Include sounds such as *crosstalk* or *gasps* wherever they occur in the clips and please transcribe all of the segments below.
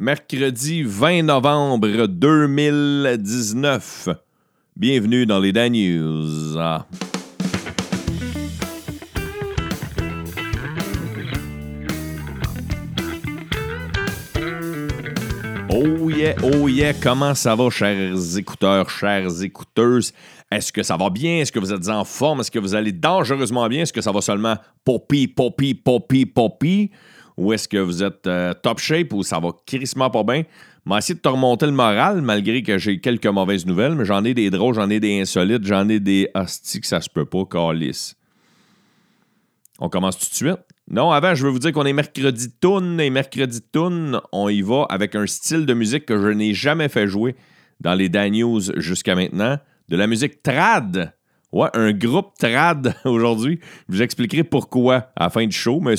mercredi 20 novembre 2019. Bienvenue dans les Dan News. Oh yeah, oh yeah, comment ça va, chers écouteurs, chères écouteuses? Est-ce que ça va bien? Est-ce que vous êtes en forme? Est-ce que vous allez dangereusement bien? Est-ce que ça va seulement poppy, poppy, poppy, poppy? Ou est-ce que vous êtes euh, top shape ou ça va crissement pas bien? M'a essayé de te remonter le moral, malgré que j'ai quelques mauvaises nouvelles, mais j'en ai des drôles, j'en ai des insolites, j'en ai des hosties que ça se peut pas, calice. On commence tout de suite? Non, avant, je veux vous dire qu'on est mercredi toon et mercredi toon, on y va avec un style de musique que je n'ai jamais fait jouer dans les Dan jusqu'à maintenant. De la musique trad. Ouais, un groupe trad *laughs* aujourd'hui. Je vous expliquerai pourquoi à la fin du show, mais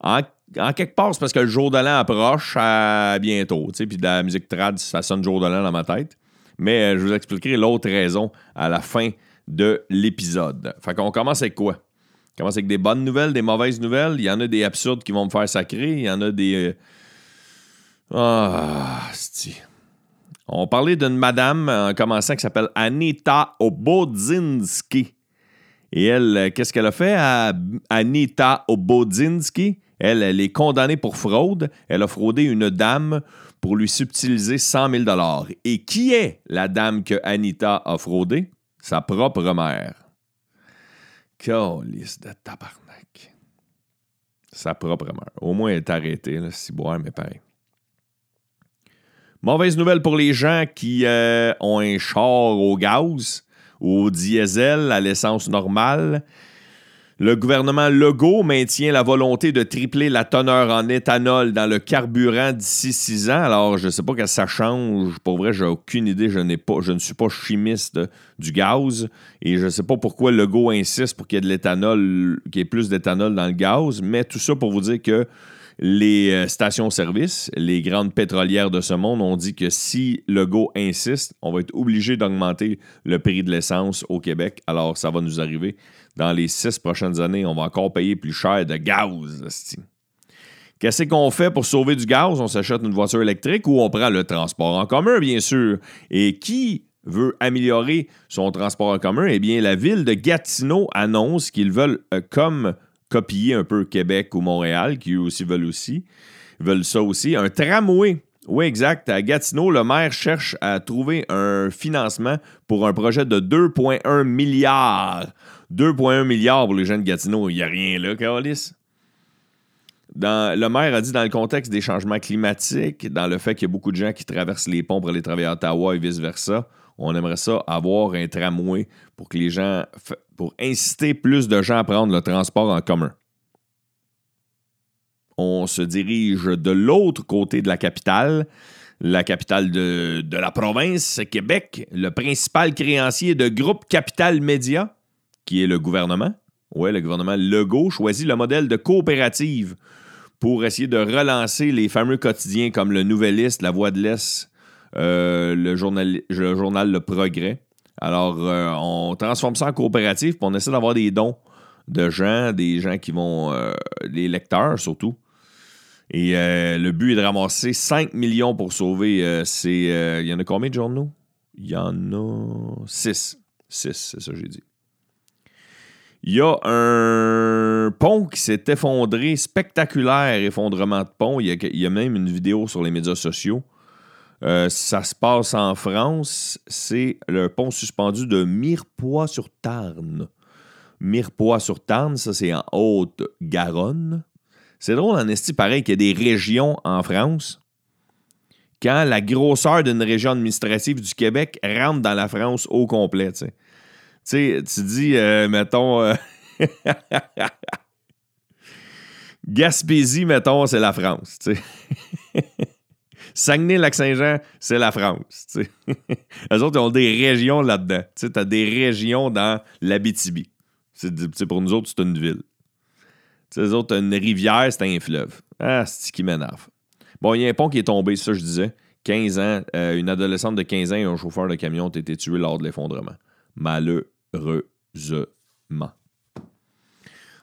en, quelque part, c'est parce que le jour de l'an approche à bientôt. Puis de la musique trad, ça sonne jour de l'an dans ma tête. Mais euh, je vous expliquerai l'autre raison à la fin de l'épisode. Fait qu'on commence avec quoi? commence avec des bonnes nouvelles, des mauvaises nouvelles. Il y en a des absurdes qui vont me faire sacrer. Il y en a des. Euh, ah, c'est. On parlait d'une madame en commençant qui s'appelle Anita Obodzinski. Et elle, euh, qu'est-ce qu'elle a fait à Anita Obodzinski? Elle, elle est condamnée pour fraude. Elle a fraudé une dame pour lui subtiliser 100 000 Et qui est la dame que Anita a fraudée? Sa propre mère. Calice de tabarnak. Sa propre mère. Au moins, elle est arrêtée, là, si boire, mais pareil. Mauvaise nouvelle pour les gens qui euh, ont un char au gaz au diesel, à l'essence normale. Le gouvernement Legault maintient la volonté de tripler la teneur en éthanol dans le carburant d'ici six ans. Alors, je ne sais pas que ça change. Pour vrai, j'ai aucune idée. Je, je ne suis pas chimiste du gaz. Et je ne sais pas pourquoi Legault insiste pour qu'il y ait de l'éthanol, qu'il y ait plus d'éthanol dans le gaz. Mais tout ça pour vous dire que les euh, stations-service, les grandes pétrolières de ce monde ont dit que si Legault insiste, on va être obligé d'augmenter le prix de l'essence au Québec. Alors, ça va nous arriver dans les six prochaines années, on va encore payer plus cher de gaz. Qu'est-ce qu'on fait pour sauver du gaz? On s'achète une voiture électrique ou on prend le transport en commun, bien sûr. Et qui veut améliorer son transport en commun? Eh bien, la ville de Gatineau annonce qu'ils veulent, euh, comme copier un peu Québec ou Montréal, qui eux aussi veulent aussi, veulent ça aussi, un tramway. Oui, exact. À Gatineau, le maire cherche à trouver un financement pour un projet de 2,1 milliards 2,1 milliards pour les jeunes de Gatineau. Il n'y a rien là, Carolis. Dans, le maire a dit dans le contexte des changements climatiques, dans le fait qu'il y a beaucoup de gens qui traversent les ponts pour aller travailler à Ottawa et vice-versa, on aimerait ça avoir un tramway pour que les gens, pour inciter plus de gens à prendre le transport en commun. On se dirige de l'autre côté de la capitale, la capitale de, la province, Québec, le principal créancier de Groupe Capital Média qui est le gouvernement. Oui, le gouvernement Legault choisit le modèle de coopérative pour essayer de relancer les fameux quotidiens comme le Nouvelliste, La Voix de l'Est, le, journal, le journal Le Progrès. Alors, euh, on transforme ça en coopérative, puis on essaie d'avoir des dons de gens, des gens qui vont, euh, des lecteurs surtout. Et le but est de ramasser 5 millions pour sauver ces. Il y en a combien de journaux? Il y en a 6. 6, c'est ça que j'ai dit. Il y a un pont qui s'est effondré, spectaculaire effondrement de pont. Il y, a, même une vidéo sur les médias sociaux. Euh, ça se passe en France. C'est le pont suspendu de Mirepoix-sur-Tarn. Mirepoix-sur-Tarn, ça c'est en Haute-Garonne. C'est drôle en esti, pareil, qu'il y a des régions en France. Quand la grosseur d'une région administrative du Québec rentre dans la France au complet. tu dis, euh, mettons. Euh, *laughs* Gaspésie, mettons, c'est la France. *laughs* Saguenay-Lac-Saint-Jean, c'est la France. T'sais. *laughs* Autres, ils ont des régions là-dedans. Tu as des régions dans l'Abitibi. Pour nous autres, c'est une ville. T'sais, eux autres, une rivière, c'est un fleuve. Ah, c'est ce qui m'énerve. Bon, il y a un pont qui est tombé, ça, je disais. 15 ans, euh, une adolescente de 15 ans et un chauffeur de camion ont été tués lors de l'effondrement malheureusement.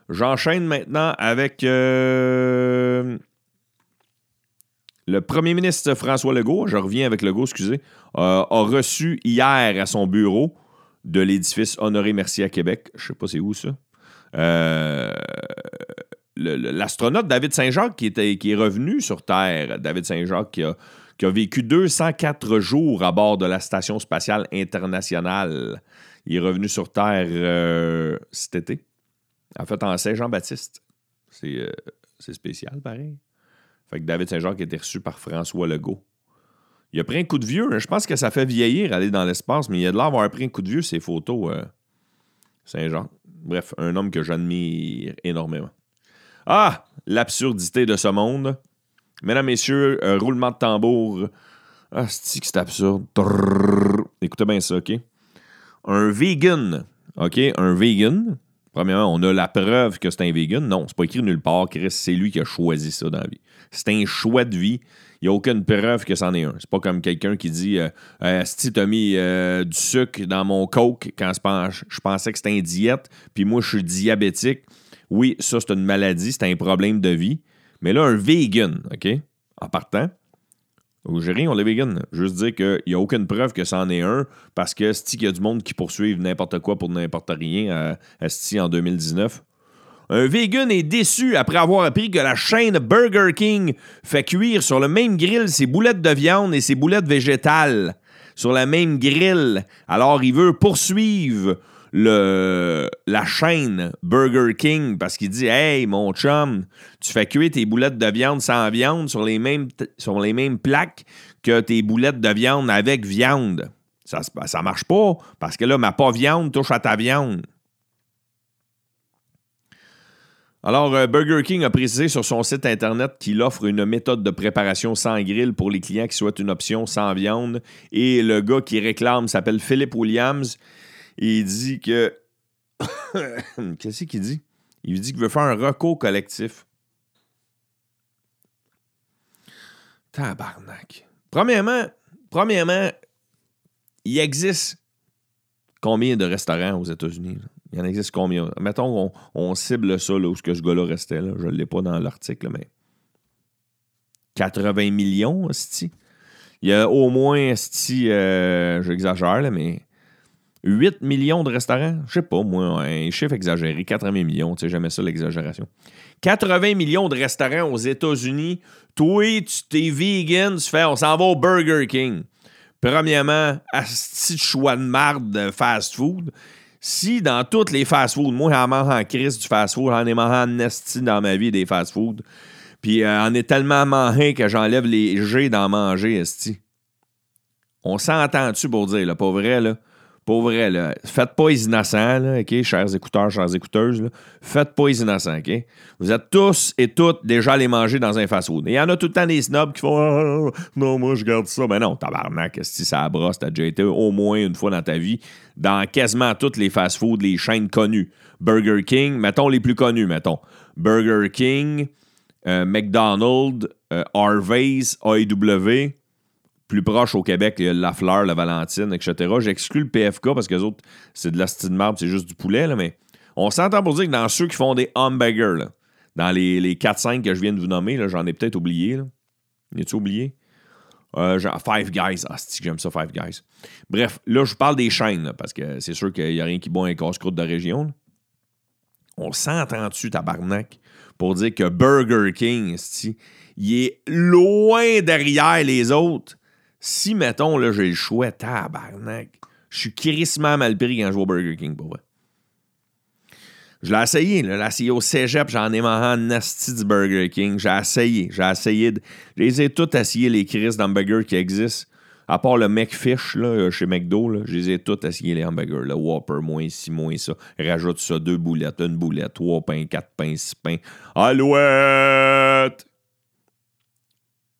J'enchaîne maintenant avec euh, Le premier ministre François Legault, je reviens avec Legault, excusez, a reçu hier à son bureau de l'édifice Honoré Mercier à Québec. Je sais pas c'est où ça. Euh, l'astronaute David Saint-Jacques qui, est revenu sur Terre. David Saint-Jacques qui a, qui a vécu 204 jours à bord de la Station spatiale internationale. Il est revenu sur Terre euh, cet été. En fait, en Saint-Jean-Baptiste. C'est spécial, pareil. Fait que David Saint-Jacques a été reçu par François Legault. Il a pris un coup de vieux. Hein. Je pense que ça fait vieillir aller dans l'espace, mais il a de l'air d'avoir pris un coup de vieux, ces photos. Euh, Saint-Jean. Bref, un homme que j'admire énormément. Ah, l'absurdité de ce monde. Mesdames, Messieurs, un roulement de tambour. Ah, c'est que c'est absurde? Écoutez bien ça, OK? Un vegan, OK? Un vegan. Premièrement, on a la preuve que c'est un vegan. Non, c'est pas écrit nulle part, Chris. C'est lui qui a choisi ça dans la vie. C'est un choix de vie. Il n'y a aucune preuve que c'en est un. C'est pas comme quelqu'un qui dit Si tu as mis euh, du sucre dans mon coke quand je pensais que c'était une diète, puis moi je suis diabétique. Oui, ça c'est une maladie, c'est un problème de vie. Mais là, un vegan, OK, en partant, j'ai rien, on est vegan. Juste dire qu'il n'y a aucune preuve que c'en est un parce que qu'il y a du monde qui poursuivent n'importe quoi pour n'importe rien à, en 2019. Un vegan est déçu après avoir appris que la chaîne Burger King fait cuire sur le même grill ses boulettes de viande et ses boulettes végétales. Sur la même grill. Alors, il veut poursuivre la chaîne Burger King parce qu'il dit Hey, mon chum, tu fais cuire tes boulettes de viande sans viande sur les mêmes, plaques que tes boulettes de viande avec viande. Ça, ça marche pas parce que là, ma pas viande touche à ta viande. Alors, euh, Burger King a précisé sur son site Internet qu'il offre une méthode de préparation sans grill pour les clients qui souhaitent une option sans viande. Et le gars qui réclame s'appelle Philip Williams. Il dit que. *coughs* Qu'est-ce qu'il dit? Il dit qu'il veut faire un recours collectif. Tabarnak. Premièrement, premièrement, il existe combien de restaurants aux États-Unis? Il y en existe combien? Mettons qu'on on cible ça, là, où ce que ce gars-là restait. Là. Je ne l'ai pas dans l'article, mais 80 millions, Il y a au moins, sti, euh, j'exagère, mais 8 millions de restaurants? Je sais pas, moi, un chiffre exagéré, 80 millions, tu sais, jamais ça l'exagération. 80 millions de restaurants aux États-Unis. Toi, tu t'es vegan, tu fais, on s'en va au Burger King. Premièrement, petit choix de marde de fast-food si dans toutes les fast-foods, moi, j'en mange en crise du fast-food, j'en ai mangé en nesti dans ma vie des fast-foods, puis euh, on est tellement mangé que j'enlève les G d'en manger, esti. On s'entend-tu pour dire, là, pas vrai, là? Pour vrai, là, faites pas les innocents, chers écouteurs, chères écouteuses. Faites pas les innocents, OK? Vous êtes tous et toutes déjà allés manger dans un fast-food. Il y en a tout le temps des snobs qui font ah, Non, moi, je garde ça. Mais non, tabarnak, si ça brosse, t'as déjà été au moins une fois dans ta vie dans quasiment toutes les fast-foods, les chaînes connues. Burger King, mettons les plus connus, mettons. Burger King, euh, McDonald's, euh, Harvey's, AEW, plus proche au Québec, il y a La Fleur, La Valentine, etc. J'exclus le PFK parce que les autres, c'est de la de marbre, c'est juste du poulet, là, mais on s'entend pour dire que dans ceux qui font des hamburgers, dans les, les 4-5 que je viens de vous nommer, j'en ai peut-être oublié. Là. tu oublié? Euh, genre Five Guys. Ah, c'est j'aime ça, Five Guys? Bref, là, je parle des chaînes, parce que c'est sûr qu'il n'y a rien qui bon un casse-croûte de région. On s'entend dessus, tabarnak, pour dire que Burger King, il est loin derrière les autres? Si, mettons, là, j'ai le choix, tabarnak, je suis crissement mal pris quand je vais au Burger King, pour vrai. Je l'ai essayé, là. L'ai essayé au cégep, j'en ai mangé un nasty du Burger King. J'ai essayé, j'ai essayé. De... Je les ai tous essayés, les crises d'hamburgers qui existent. À part le McFish, là, chez McDo, là, je les ai tous essayés, les hamburgers. Le Whopper, moins ici, moins ça. Rajoute ça, deux boulettes, une boulette, trois pains, quatre pains, six pains. Alouette!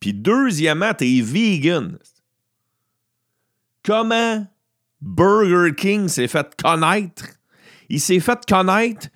Puis deuxièmement, t'es vegan. Comment Burger King s'est fait connaître? Il s'est fait connaître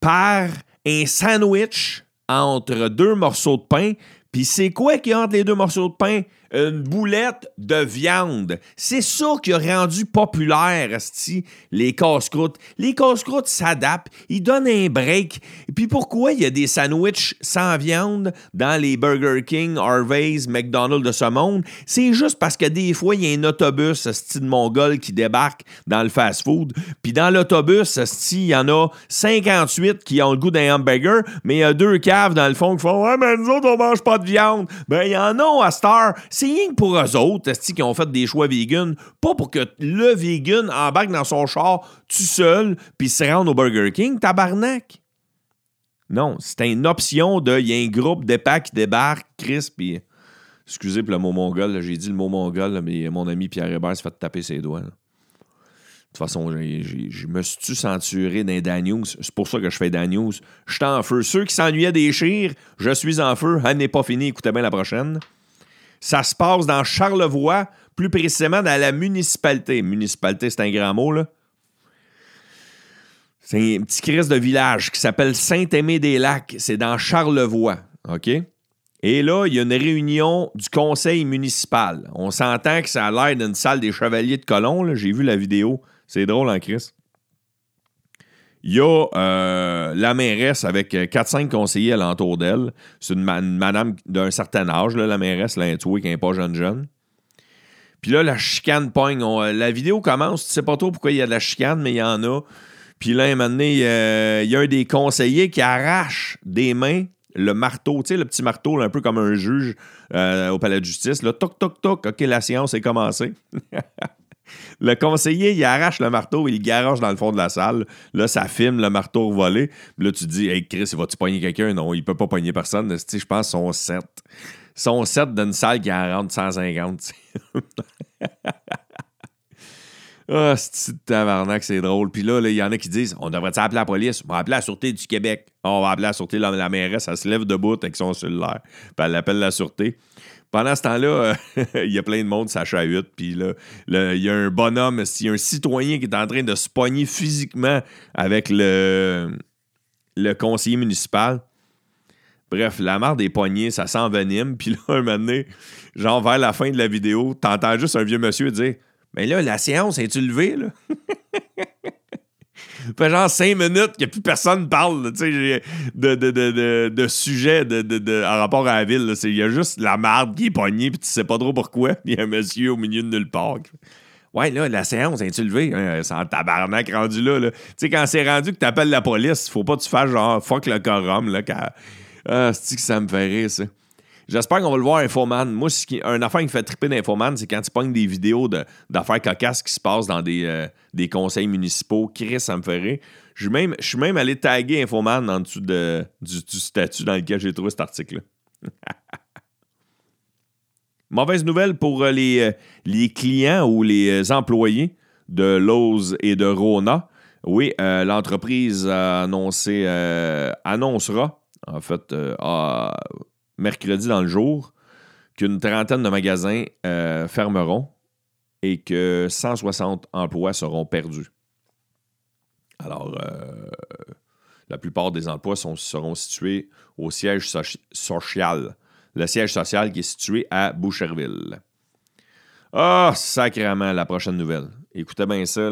par un sandwich entre deux morceaux de pain Puis c'est quoi qui entre les deux morceaux de pain? Une boulette de viande. C'est ça qui a rendu populaire, asti, les casse-croûtes. Les casse-croûtes s'adaptent, ils donnent un break. Et puis pourquoi il y a des sandwichs sans viande dans les Burger King, Harvey's, McDonald's de ce monde? C'est juste parce que des fois, il y a un autobus, asti, de Mongol qui débarque dans le fast-food. Puis dans l'autobus, asti, il y en a 58 qui ont le goût d'un hamburger, mais il y a deux caves dans le fond qui font « Ouais, mais nous autres, on mange pas de viande. » Ben, il y en a à Star. C'est rien que pour eux autres, qui ont fait des choix vegan, pas pour que le vegan embarque dans son char tout seul puis se rende au Burger King, tabarnak. Non, c'est une option de. Il y a un groupe d'épais qui débarque, Chris, puis. Excusez pour le mot mongol, j'ai dit le mot mongol, mais mon ami Pierre Hébert s'est fait taper ses doigts. De toute façon, je me suis censuré dans Dan News. C'est pour ça que je fais Dan News. Je suis en feu. Ceux qui s'ennuyaient des je suis en feu. Elle n'est pas finie. Écoutez bien la prochaine. Ça se passe dans Charlevoix, plus précisément dans la municipalité. Municipalité, c'est un grand mot, là. C'est un petit crise de village qui s'appelle Saint-Aimé-des-Lacs. C'est dans Charlevoix. OK? Et là, il y a une réunion du conseil municipal. On s'entend que ça a l'air d'une salle des chevaliers de colons. J'ai vu la vidéo. C'est drôle, hein, Chris? Il y a euh, la mairesse avec 4-5 conseillers alentour d'elle. C'est une, madame d'un certain âge, la mairesse, là, qui n'est pas jeune jeune. Puis là, la chicane pogne. la vidéo commence, tu sais pas trop pourquoi il y a de la chicane, mais il y en a. Puis là, un moment donné, il y a un des conseillers qui arrache des mains le marteau, tu sais, le petit marteau, un peu comme un juge euh, au palais de justice. Là, toc, toc, toc, OK, la séance est commencée. *laughs* Le conseiller, il arrache le marteau il garage dans le fond de la salle. Là, ça filme le marteau volé. Là, tu dis, hey Chris, va-tu pogner quelqu'un? Non, il peut pas pogner personne. Je pense son 7. Son 7 d'une salle qui en rentre 150. *laughs* Ah, oh, c'est tabarnak, c'est drôle. Puis là, il y en a qui disent on devrait appeler la police On va appeler la Sûreté du Québec. On va appeler la Sûreté, la, la mairesse, elle se lève debout avec son cellulaire. Puis elle appelle la Sûreté. Pendant ce temps-là, *laughs* il y a plein de monde, ça chahute. Puis là, il y a un bonhomme, il y a un citoyen qui est en train de se pogner physiquement avec le, le conseiller municipal. Bref, la marre des poignets, ça s'envenime. *laughs* Puis là, un moment donné, genre vers la fin de la vidéo, t'entends juste un vieux monsieur dire Mais là, la séance, est tu levée, là? Fait genre cinq minutes que plus personne parle de, de, de, de, sujet de, en rapport à la ville. Il y a juste la marde qui est pognée, puis tu sais pas trop pourquoi. Il y a un monsieur au milieu de nulle part. Ouais, là, la séance, est tu levé? Hein, c'est en tabarnak rendu là. Tu sais, quand c'est rendu que tu appelles la police, faut pas que tu fasses genre fuck le quorum. Là, Ah, c'est que ça me fait rire, ça? J'espère qu'on va le voir, Infoman. Moi, un affaire qui me fait triper d'Infoman, c'est quand tu pognes des vidéos d'affaires cocasses qui se passent dans des, euh, des conseils municipaux. Chris, ça me fait rire. Je suis même, allé taguer Infoman en dessous de, du, statut dans lequel j'ai trouvé cet article-là. *laughs* Mauvaise nouvelle pour euh, les, euh, les clients ou les employés de Lowe's et de Rona. Oui, l'entreprise a annoncé, annoncera, en fait, mercredi dans le jour qu'une trentaine de magasins euh, fermeront et que 160 emplois seront perdus. Alors, euh, la plupart des emplois seront situés au siège social. Le siège social qui est situé à Boucherville. Ah, sacrément, la prochaine nouvelle. Écoutez bien ça.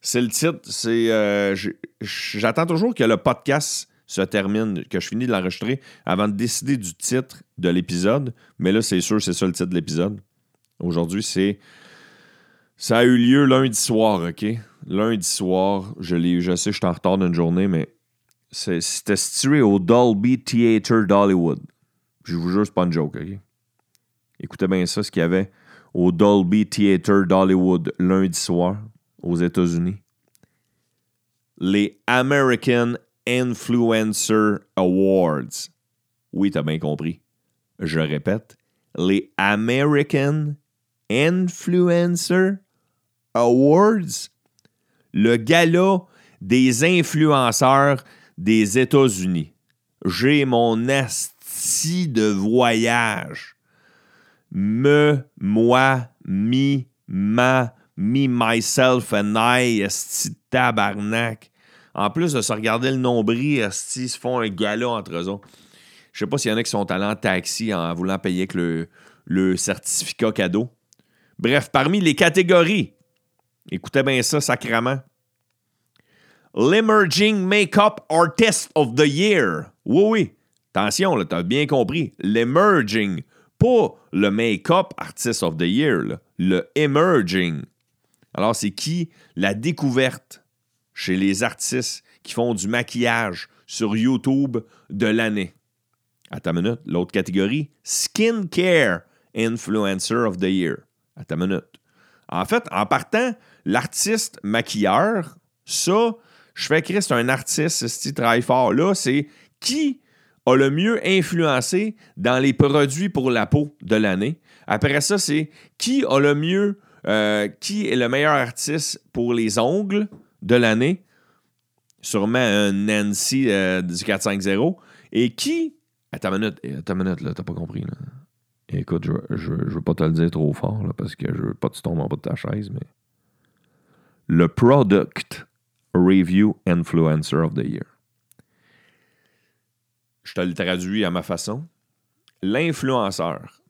C'est le titre. C'est, euh, j'attends toujours que le podcast se termine, que je finis de l'enregistrer avant de décider du titre de l'épisode. Mais là, c'est sûr, c'est ça le titre de l'épisode. Aujourd'hui, c'est. Ça a eu lieu lundi soir, OK? Lundi soir, je, je sais, je suis en retard d'une journée, mais c'était situé au Dolby Theatre d'Hollywood. Je vous jure, c'est pas une joke, OK? Écoutez bien ça, ce qu'il y avait au Dolby Theatre d'Hollywood lundi soir aux États-Unis. Les American Influencer Awards. Oui, t'as bien compris. Je répète, les American Influencer Awards, le gala des influenceurs des États-Unis. J'ai mon asti de voyage. Me, moi, mi, ma, me, myself and I, esti tabarnak. En plus de se regarder le nombril, ils se font un gala entre eux autres. Je sais pas s'il y en a qui sont allés en taxi en voulant payer avec le, certificat cadeau. Bref, parmi les catégories, écoutez bien ça, sacrément. L'Emerging Makeup Artist of the Year. Oui, oui. Attention, là, t'as bien compris. L'Emerging. Pas le Makeup Artist of the Year, le Emerging. Alors, c'est qui la découverte chez les artistes qui font du maquillage sur YouTube de l'année? À ta minute. L'autre catégorie, Skincare Influencer of the Year. À ta minute. En fait, en partant, l'artiste maquilleur, ça, je fais que c'est un artiste, qui travaille fort. Là, c'est qui a le mieux influencé dans les produits pour la peau de l'année. Après ça, c'est qui a le mieux, euh, qui est le meilleur artiste pour les ongles de l'année. Sûrement un Nancy euh, du 450. Et qui. Attends une minute, attends une minute, là, t'as pas compris. Écoute, je, je, veux pas te le dire trop fort, parce que je veux pas que tu tombes en bas de ta chaise, mais. Le Product Review Influencer of the Year je te le traduis à ma façon, l'influenceur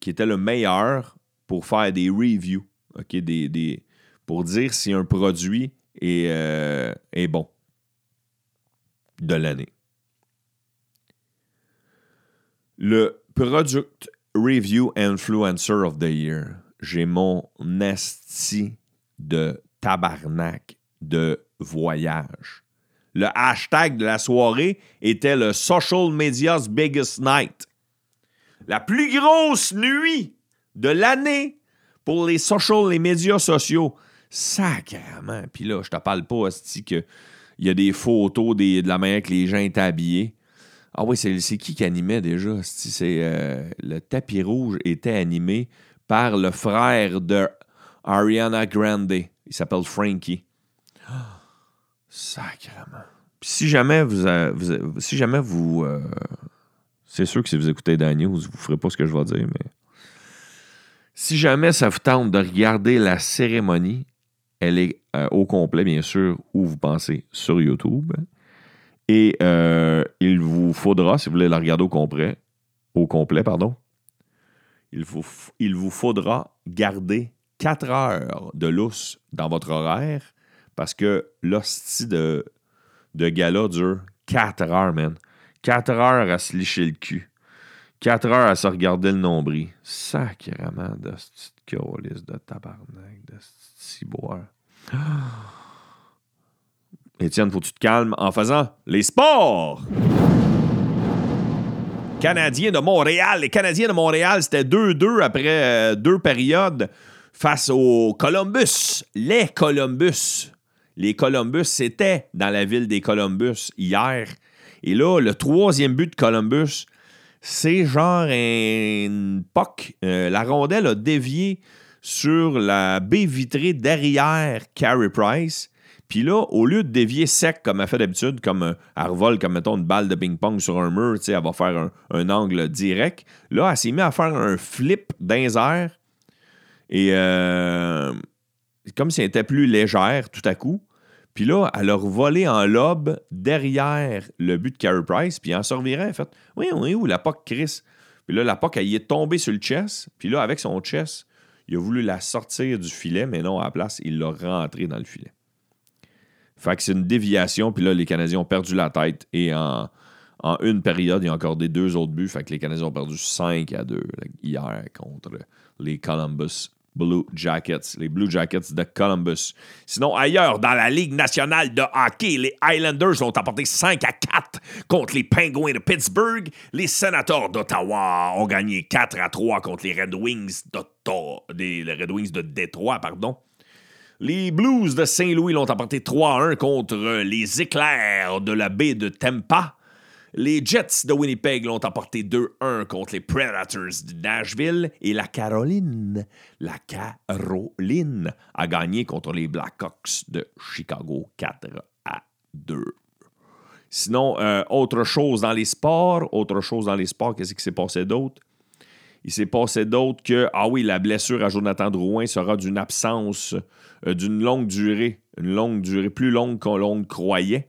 qui était le meilleur pour faire des reviews, ok, des, pour dire si un produit euh, est bon de l'année. Le Product Review Influencer of the Year. J'ai mon nasty de tabarnak de voyage. Le hashtag de la soirée était le Social Media's Biggest Night. La plus grosse nuit de l'année pour les social, les médias sociaux. Sacrément. Puis là, je te parle pas, qu'il y a des photos de la manière que les gens étaient habillés. Ah oui, c'est qui qui animait déjà? C'est euh, le tapis rouge était animé par le frère de Ariana Grande. Il s'appelle Frankie. Sacrement. si jamais vous, si jamais vous, euh, c'est sûr que si vous écoutez Dan News, vous ne ferez pas ce que je vais dire, mais si jamais ça vous tente de regarder la cérémonie, elle est euh, au complet, bien sûr, où vous pensez sur YouTube. Et euh, il vous faudra, si vous voulez la regarder au complet, au complet, pardon, il vous, faudra garder 4 heures de lousse dans votre horaire parce que l'hostie de, de gala dure 4 heures, man. 4 heures à se licher le cul. 4 heures à se regarder le nombril. Sacrément de colis de tabarnak, de ciboire. *gasps* Étienne, faut que tu te calmes en faisant les sports! Canadiens de Montréal. Les Canadiens de Montréal, c'était 2-2 après euh, deux périodes face aux Columbus. Les Columbus. Les Columbus, c'était dans la ville des Columbus hier. Et là, le troisième but de Columbus, c'est genre un POC. Euh, la rondelle a dévié sur la baie vitrée derrière Carey Price. Puis là, au lieu de dévier sec comme elle fait d'habitude, comme un, elle revole comme mettons une balle de ping-pong sur un mur, elle va faire un, angle direct. Là, elle s'est mise à faire un flip d'un Et euh, comme si elle était plus légère tout à coup. Puis là, elle a volé en lobe derrière le but de Carey Price, puis en se revirant, elle fait Oui, oui, où la POC Chris? Puis là, la POC, elle y est tombée sur le chess. Puis là, avec son chess, il a voulu la sortir du filet, mais non, à la place, il l'a rentrée dans le filet. Fait que c'est une déviation, puis là, les Canadiens ont perdu la tête. Et en, en une période, il y a encore des deux autres buts. Fait que les Canadiens ont perdu 5 à 2 hier contre les Columbus Blue Jackets, les Blue Jackets de Columbus. Sinon, ailleurs, dans la Ligue nationale de hockey, les Islanders ont apporté 5 à 4 contre les Penguins de Pittsburgh. Les Sénateurs d'Ottawa ont gagné 4 à 3 contre les Red Wings, les Red Wings de Détroit. Pardon. Les Blues de Saint-Louis l'ont apporté 3 à 1 contre les Éclairs de la baie de Tampa. Les Jets de Winnipeg l'ont emporté 2-1 contre les Predators de Nashville et la Caroline, la Caroline a gagné contre les Blackhawks de Chicago 4 à 2. Sinon, euh, autre chose dans les sports, autre chose dans les sports, qu'est-ce qui s'est passé d'autre? Il s'est passé d'autre que, ah oui, la blessure à Jonathan Drouin sera d'une absence euh, d'une longue durée, une longue durée, plus longue qu'on l'on croyait.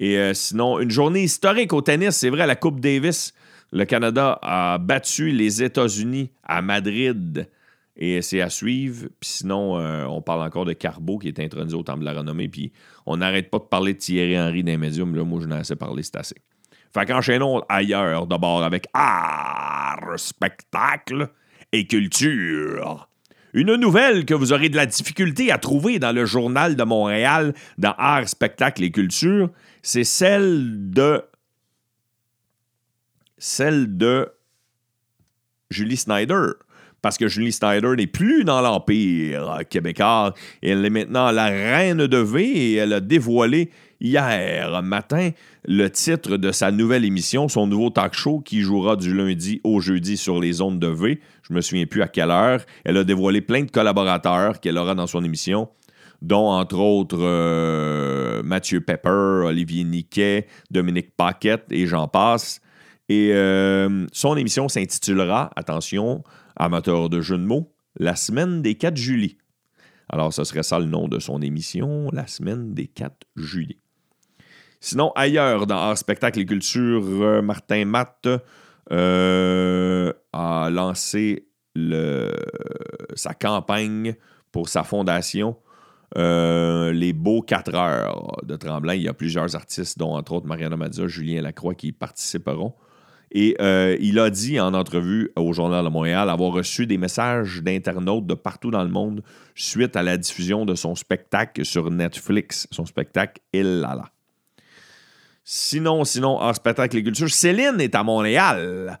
Et euh, sinon, une journée historique au tennis, c'est vrai, la Coupe Davis. Le Canada a battu les États-Unis à Madrid. Et c'est à suivre. Puis sinon, euh, on parle encore de Carbo qui est intronisé au Temple de la Renommée. Puis on n'arrête pas de parler de Thierry Henry les médias. là, moi, je n'ai assez parlé, c'est assez. Fait qu'enchaînons ailleurs, d'abord, avec art, spectacle et culture. Une nouvelle que vous aurez de la difficulté à trouver dans le Journal de Montréal, dans Art, Spectacle et Culture, c'est celle de. Celle de Julie Snyder. Parce que Julie Snyder n'est plus dans l'Empire québécois. Elle est maintenant la reine de V et elle a dévoilé hier matin le titre de sa nouvelle émission, son nouveau talk show qui jouera du lundi au jeudi sur les ondes de V. Je me souviens plus à quelle heure. Elle a dévoilé plein de collaborateurs qu'elle aura dans son émission dont entre autres euh, Mathieu Pepper, Olivier Niquet, Dominique Paquette et j'en passe. Et euh, son émission s'intitulera, attention, amateur de jeux de mots, La semaine des 4 juillet. Alors, ce serait ça le nom de son émission, La semaine des 4 juillet. Sinon, ailleurs, dans Art, Spectacle et Culture, euh, Martin Matt a lancé sa campagne pour sa fondation euh, les beaux 4 heures de Tremblant. Il y a plusieurs artistes, dont entre autres Mariana Mazza, Julien Lacroix, qui y participeront. Et euh, il a dit en entrevue au Journal de Montréal avoir reçu des messages d'internautes de partout dans le monde suite à la diffusion de son spectacle sur Netflix, son spectacle Il Lala. Sinon, sinon, en spectacle et culture, Céline est à Montréal.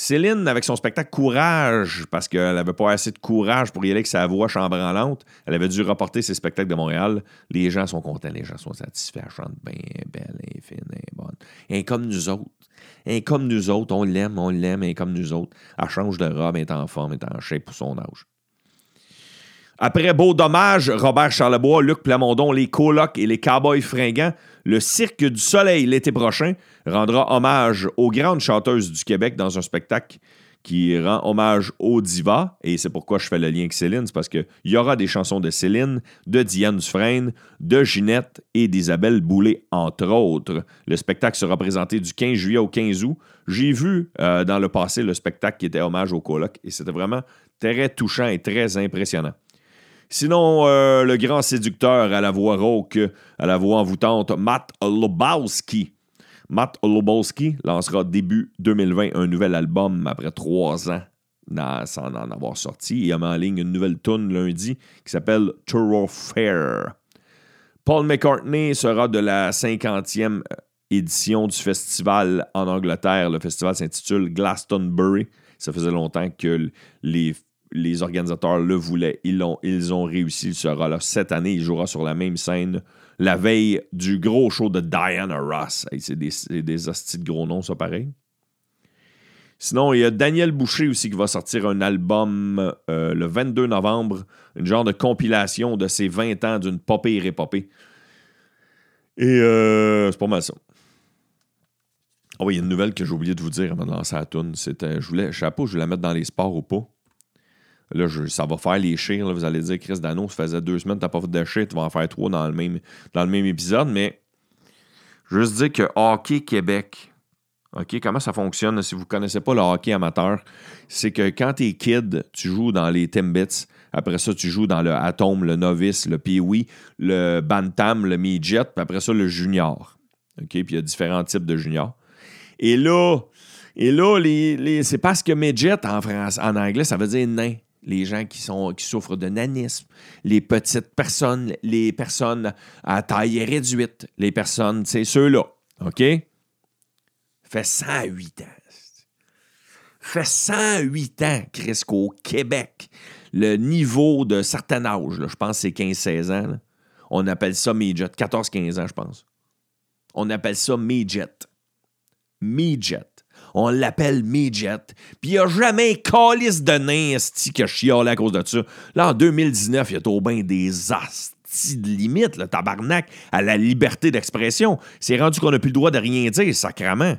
Céline, avec son spectacle Courage, parce qu'elle n'avait pas assez de courage pour y aller avec sa voix chambranlante, elle avait dû reporter ses spectacles de Montréal. Les gens sont contents, les gens sont satisfaits. Elle chante bien, belle, fine, bonne. Et comme nous autres. Comme nous autres, on l'aime, on l'aime, et comme nous autres. Elle change de robe, elle est en forme, elle est en shape pour son âge. Après Beau Dommage, Robert Charlebois, Luc Plamondon, les colocs et les cowboys fringants, le Cirque du Soleil l'été prochain rendra hommage aux grandes chanteuses du Québec dans un spectacle qui rend hommage aux divas. Et c'est pourquoi je fais le lien avec Céline, c'est parce qu'il y aura des chansons de Céline, de Diane Dufresne, de Ginette et d'Isabelle Boulay, entre autres. Le spectacle sera présenté du 15 juillet au 15 août. J'ai vu euh, dans le passé le spectacle qui était hommage au coloc et c'était vraiment très touchant et très impressionnant. Sinon, euh, le grand séducteur à la voix rauque, à la voix envoûtante, Matt Lobowski. Matt Lobowski lancera début 2020 un nouvel album après trois ans sans en avoir sorti. Il a mis en ligne une nouvelle tune lundi qui s'appelle Fair. Paul McCartney sera de la 50e édition du festival en Angleterre. Le festival s'intitule Glastonbury. Ça faisait longtemps que les les organisateurs le voulaient. Ils, ont, ils ont réussi. Il sera là cette année. Il jouera sur la même scène la veille du gros show de Diana Ross. c'est des, des hosties de gros noms, ça, pareil. Sinon, il y a Daniel Boucher aussi qui va sortir un album euh, le 22 novembre, une genre de compilation de ses 20 ans d'une popée et épopée. Et euh, c'est pas mal ça. Ah oui, il y a une nouvelle que j'ai oublié de vous dire avant de lancer la tune. C'était, je voulais, je sais pas, je voulais la mettre dans les sports ou pas. Là, ça va faire les chires. vous allez dire, Chris Dano, ça faisait deux semaines tu pas fait de shit, tu vas en faire trois dans le même, dans le même épisode. Mais juste dire que Hockey Québec, comment ça fonctionne si vous ne connaissez pas le hockey amateur? C'est que quand tu es kid, tu joues dans les Timbits. Après ça, tu joues dans le Atom, le Novice, le Pee-Wee, le Bantam, le Midget, puis après ça, le Junior. OK, puis il y a différents types de juniors. Et là, et là, les, c'est parce que midget en, France, en anglais, ça veut dire nain les gens qui, souffrent de nanisme, les petites personnes, les personnes à taille réduite, les personnes, c'est ceux-là. OK? Fait 108 ans. Fait 108 ans, Chris, qu'au Québec, le niveau de certain âge, je pense que c'est 15-16 ans, on appelle ça midget. 14-15 ans, je pense. On appelle ça midget. Midget on l'appelle midget. Puis il n'y a jamais un calice de nain qui a chialé à cause de ça. Là, en 2019, il y a trop bien des astis de limite, le tabarnak, à la liberté d'expression. C'est rendu qu'on n'a plus le droit de rien dire, sacrement.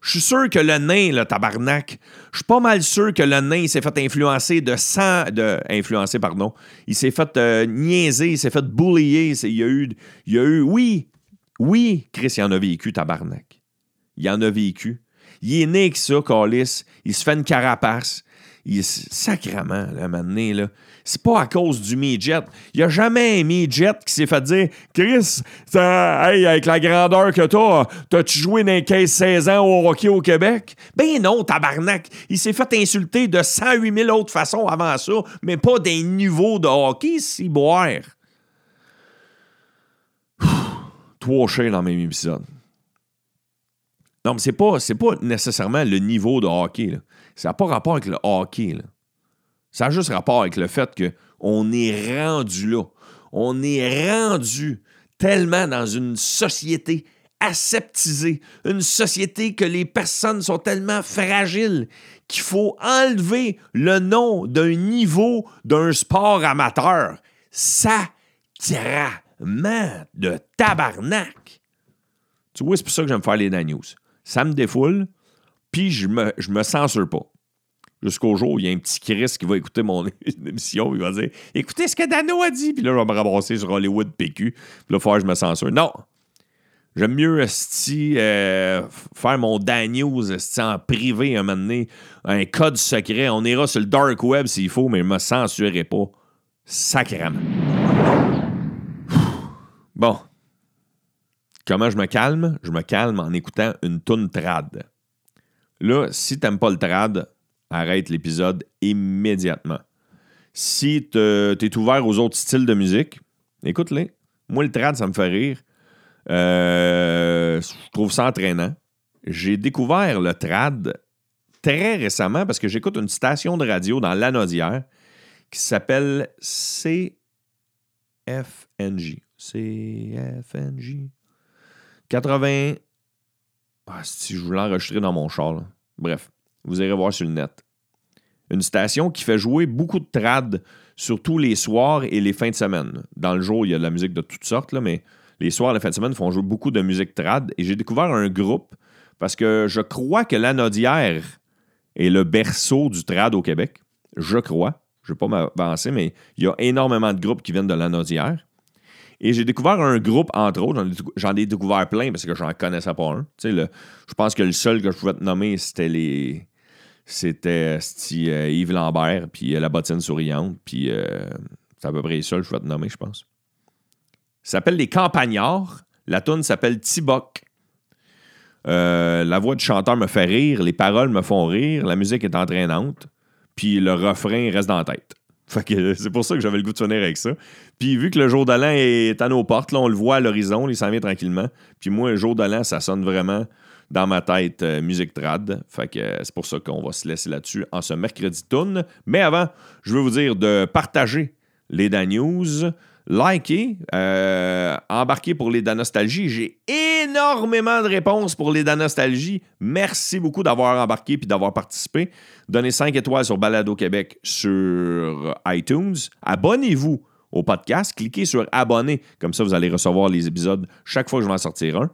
Je suis sûr que le nain, le tabarnak, je suis pas mal sûr que le nain s'est fait influencer de sang... de influencer pardon, il s'est fait euh, niaiser, il s'est fait boulier, il y a eu il y a eu oui, Oui, Chris, il en a vécu, tabarnak. Il en a vécu. Il est né avec ça, Calis. Il se fait une carapace. Il est sacrement, là, maintenant, là. C'est pas à cause du midget. Il n'y a jamais un midget qui s'est fait dire Chris, hey, avec la grandeur que t'as, t'as-tu joué dans les 15-16 ans au hockey au Québec? Ben non, tabarnak. Il s'est fait insulter de 108 000 autres façons avant ça, mais pas des niveaux de hockey, si boire. Trois chiens dans le même épisode. Non, mais c'est pas, pas nécessairement le niveau de hockey. Ça n'a pas rapport avec le hockey. Ça a juste rapport avec le fait qu'on est rendu là. On est rendu tellement dans une société aseptisée, une société que les personnes sont tellement fragiles qu'il faut enlever le nom d'un niveau d'un sport amateur. Sacrament de tabarnak. Tu vois, c'est pour ça que j'aime faire les news. Ça me défoule, puis je me, je me censure pas. Jusqu'au jour où il y a un petit Chris qui va écouter mon *laughs* émission, il va dire Écoutez ce que Dano a dit, puis là, je vais me ramasser sur Hollywood PQ, puis là, faire je me censure. Non! J'aime mieux euh, faire mon Dan News en privé un moment donné, un code secret. On ira sur le dark web s'il faut, mais je me censurerai pas. Sacrément. Bon. Comment je me calme? Je me calme en écoutant une toune trad. Là, si t'aimes pas le trad, arrête l'épisode immédiatement. Si tu es ouvert aux autres styles de musique, écoute-les. Moi, le trad, ça me fait rire. Euh, je trouve ça entraînant. J'ai découvert le trad très récemment parce que j'écoute une station de radio dans l'Anodière qui s'appelle CFNJ. CFNJ. 80. Ah, si je voulais l'enregistrer dans mon char. Bref. Vous irez voir sur le net. Une station qui fait jouer beaucoup de trad, surtout les soirs et les fins de semaine. Dans le jour, il y a de la musique de toutes sortes, mais les soirs et les fins de semaine font jouer beaucoup de musique trad. Et j'ai découvert un groupe parce que je crois que l'Anodière est le berceau du trad au Québec. Je crois. Je ne vais pas m'avancer, mais il y a énormément de groupes qui viennent de l'Anodière. Et j'ai découvert un groupe, entre autres, j'en ai, découvert plein parce que j'en connaissais pas un. je pense que le seul que je pouvais te nommer, c'était les c'était euh, Yves Lambert, puis euh, La bottine souriante, puis euh, c'est à peu près ça que je vais te nommer, je pense. Ça s'appelle Les Campagnards. La tune s'appelle Tiboc. la voix du chanteur me fait rire, les paroles me font rire, la musique est entraînante, puis le refrain reste dans la tête. *laughs* c'est pour ça que j'avais le goût de sonner avec ça. Puis vu que le jour de l'an est à nos portes, là, on le voit à l'horizon, il s'en vient tranquillement. Puis moi, le jour de l'an, ça sonne vraiment dans ma tête euh, musique trad. Fait que euh, c'est pour ça qu'on va se laisser là-dessus en ce mercredi tune. Mais avant, je veux vous dire de partager les Dan News, liker, euh, embarquer pour les Nostalgie. J'ai énormément de réponses pour les Nostalgie. Merci beaucoup d'avoir embarqué puis d'avoir participé. Donnez 5 étoiles sur Balado Québec sur iTunes. Abonnez-vous au podcast. Cliquez sur abonner. Comme ça, vous allez recevoir les épisodes chaque fois que je vais en sortir un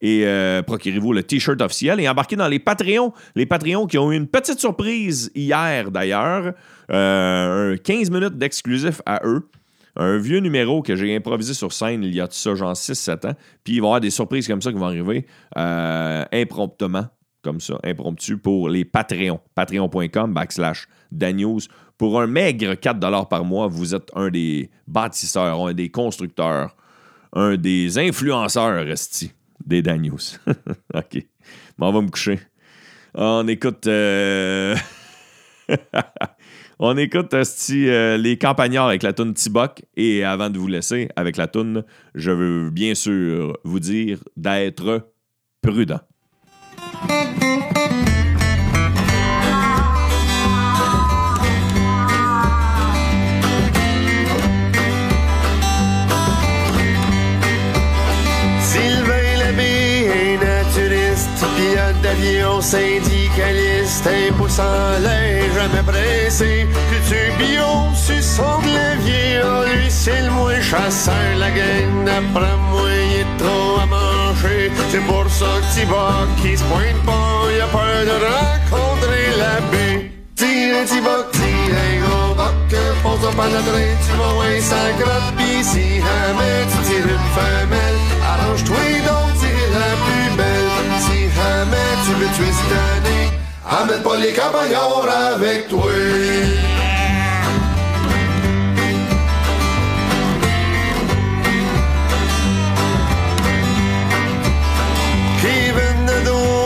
et euh, procurez-vous le T-shirt officiel et embarquez dans les Patreons. Les Patreons qui ont eu une petite surprise hier d'ailleurs. Euh, 15 minutes d'exclusif à eux. Un vieux numéro que j'ai improvisé sur scène il y a ça, genre 6-7 ans. Puis il va y avoir des surprises comme ça qui vont arriver euh, impromptement, comme ça, impromptu pour les Patreons. Patreon.com backslash Daniels. Pour un maigre 4 par mois, vous êtes un des bâtisseurs, un des constructeurs, un des influenceurs, resti des Daniels. *laughs* OK. Bon, on va me coucher. On écoute. Euh, *laughs* on écoute euh, les campagnards avec la toune Tiboc. Et avant de vous laisser avec la toune, je veux bien sûr vous dire d'être prudent. d'avion syndicaliste, un pouce en l'air, jamais pressé. Culture bio, suçon de levier, oh, lui c'est le moins chasseur, la gang d'après moi, il est trop à manger. C'est pour ça que Tiboc qui se pointe pas, il a peur de rencontrer la baie. Tire Tiboc, tire un gros boc, pose pas train, tu vas loin sans grotte, pis si jamais tu tires une femelle, Arrange-toi donc, tirer la plus belle. Si jamais tu veux tuer cette année, amène pas les campagnards avec toi. Kevin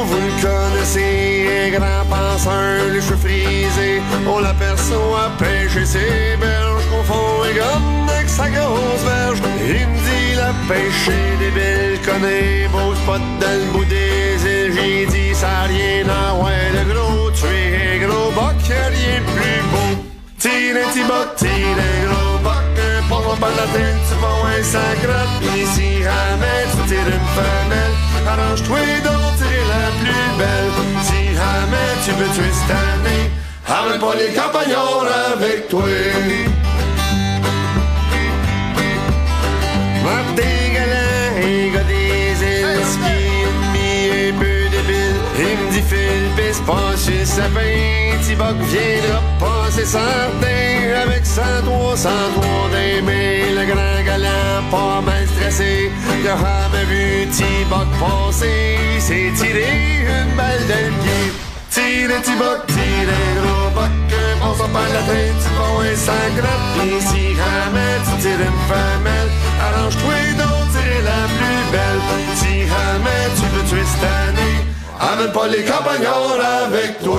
vous le connaissez, grand penseur, les cheveux frisés, on l'aperçoit pêcher ses berges, confond et gomme avec sa grosse verge. Il me dit la pêche est débile, connaît beau spot dans le bout des îles, j'ai dit ça rien à voir, plus beau. Tire un petit boc, tire un gros boc, un pauvre tête, tu vas un sacrate, une femelle, arrange-toi donc, tirer la plus belle. Si jamais tu veux tuer cette année, amène pas les avec toi. Sapin, Tiboc viendra passer certain avec 103, 103 des mains. Le grand galant, pas mal stressé, a jamais vu Tiboc passer. Il s'est tiré une balle le pied. Tire Tiboc, tire gros boc, un bon ça par la tête, tu vas un sacrate. Pis si jamais tu tires une femelle, arrange-toi donc, tire la plus belle. Amène pas les campagnards avec toi.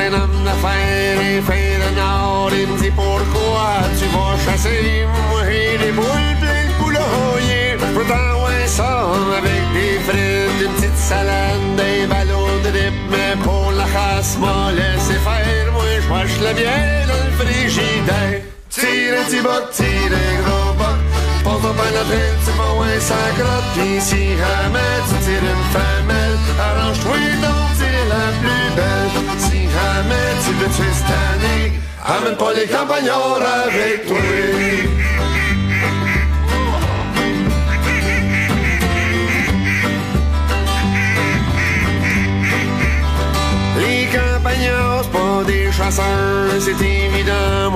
Un homme d'affaires et fait de nord. Il me dit pourquoi tu vas chasser, moi j'ai des boules plein de poulailler. Peux t'envoyer ça avec des frites, une petite salade, des ballons de pour la chasse, m'a laissé faire. Moi je la bière dans le frigidaire. Tire un boc, tire gros boc. Pose ton pain la tête, tu vas ouais ça crotte Pis si jamais tu tires une femelle Arrange-toi donc, tire la plus belle Si jamais tu veux tuer cette Amène pas les campagnards avec toi Les c'est pas des chasseurs, c'est évident.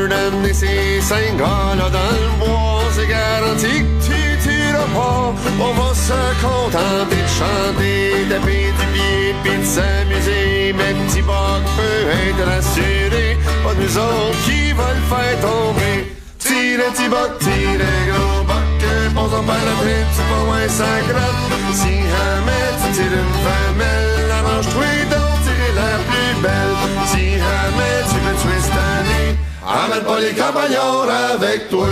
Peur d'amener ces gars-là dans le bois. C'est garanti que tu tueras pas. On va se contenter de chanter, taper du pied, pis de s'amuser. Mais petit boc peut être rassuré. Pas nous autres qui le faire tomber. Tire petit boc, tire gros boc. Pose la tête, tu vas moins ça. Si jamais tu tires une femelle, arrange-toi donc, tire la plus belle. Si jamais tu veux tuer cette année, amène pas les campagnards avec toi.